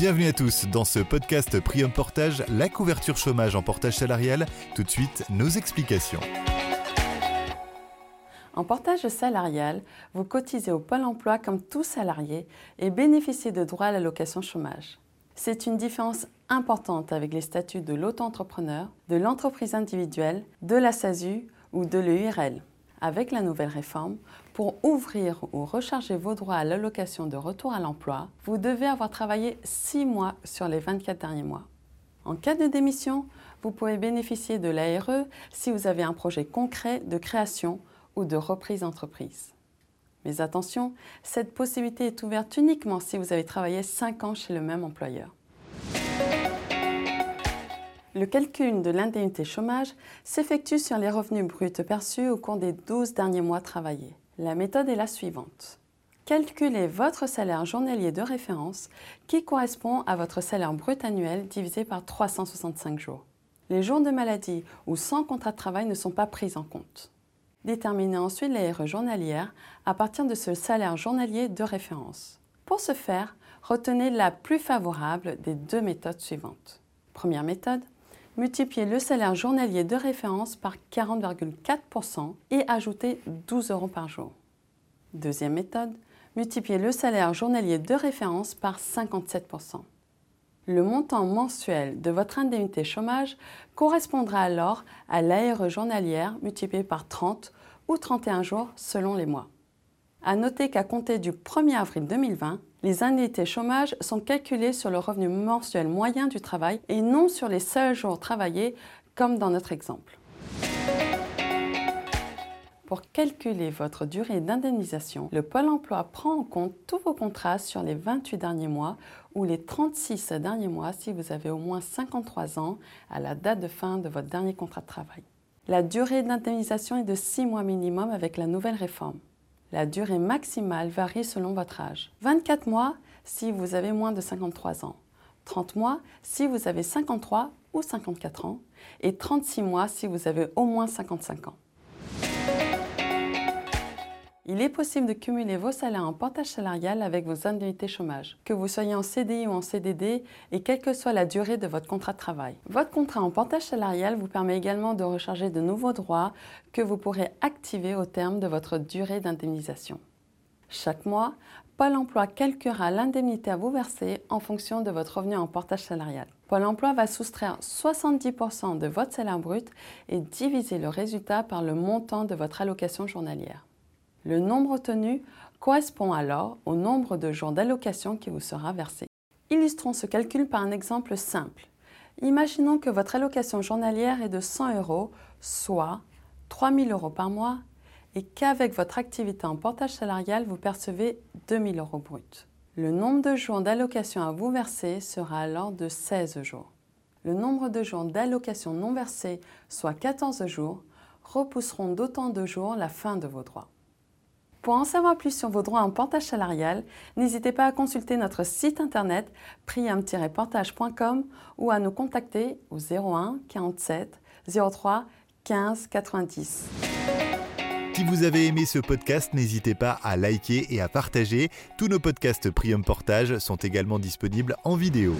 Bienvenue à tous dans ce podcast Prium Portage, la couverture chômage en portage salarial. Tout de suite, nos explications. En portage salarial, vous cotisez au Pôle emploi comme tout salarié et bénéficiez de droits à l'allocation chômage. C'est une différence importante avec les statuts de l'auto-entrepreneur, de l'entreprise individuelle, de la SASU ou de l'EURL. Avec la nouvelle réforme, pour ouvrir ou recharger vos droits à l'allocation de retour à l'emploi, vous devez avoir travaillé 6 mois sur les 24 derniers mois. En cas de démission, vous pouvez bénéficier de l'ARE si vous avez un projet concret de création ou de reprise d'entreprise. Mais attention, cette possibilité est ouverte uniquement si vous avez travaillé 5 ans chez le même employeur. Le calcul de l'indemnité chômage s'effectue sur les revenus bruts perçus au cours des 12 derniers mois travaillés. La méthode est la suivante. Calculez votre salaire journalier de référence qui correspond à votre salaire brut annuel divisé par 365 jours. Les jours de maladie ou sans contrat de travail ne sont pas pris en compte. Déterminez ensuite l'ARE journalière à partir de ce salaire journalier de référence. Pour ce faire, retenez la plus favorable des deux méthodes suivantes. Première méthode, multipliez le salaire journalier de référence par 40,4% et ajoutez 12 euros par jour. Deuxième méthode, multipliez le salaire journalier de référence par 57%. Le montant mensuel de votre indemnité chômage correspondra alors à l'ARE journalière multipliée par 30 ou 31 jours selon les mois. À noter qu'à compter du 1er avril 2020, les indemnités chômage sont calculées sur le revenu mensuel moyen du travail et non sur les seuls jours travaillés comme dans notre exemple. Pour calculer votre durée d'indemnisation, le Pôle emploi prend en compte tous vos contrats sur les 28 derniers mois ou les 36 derniers mois si vous avez au moins 53 ans à la date de fin de votre dernier contrat de travail. La durée d'indemnisation est de 6 mois minimum avec la nouvelle réforme. La durée maximale varie selon votre âge. 24 mois si vous avez moins de 53 ans, 30 mois si vous avez 53 ou 54 ans et 36 mois si vous avez au moins 55 ans. Il est possible de cumuler vos salaires en portage salarial avec vos indemnités chômage, que vous soyez en CDI ou en CDD et quelle que soit la durée de votre contrat de travail. Votre contrat en portage salarial vous permet également de recharger de nouveaux droits que vous pourrez activer au terme de votre durée d'indemnisation. Chaque mois, Pôle emploi calculera l'indemnité à vous verser en fonction de votre revenu en portage salarial. Pôle emploi va soustraire 70% de votre salaire brut et diviser le résultat par le montant de votre allocation journalière. Le nombre retenu correspond alors au nombre de jours d'allocation qui vous sera versé. Illustrons ce calcul par un exemple simple. Imaginons que votre allocation journalière est de 100 euros, soit 3000 euros par mois, et qu'avec votre activité en portage salarial, vous percevez 2000 euros bruts. Le nombre de jours d'allocation à vous verser sera alors de 16 jours. Le nombre de jours d'allocation non versés, soit 14 jours, repousseront d'autant de jours la fin de vos droits. Pour en savoir plus sur vos droits en portage salarial, n'hésitez pas à consulter notre site internet priam-portage.com ou à nous contacter au 01 47 03 15 90. Si vous avez aimé ce podcast, n'hésitez pas à liker et à partager. Tous nos podcasts Prium Portage sont également disponibles en vidéo.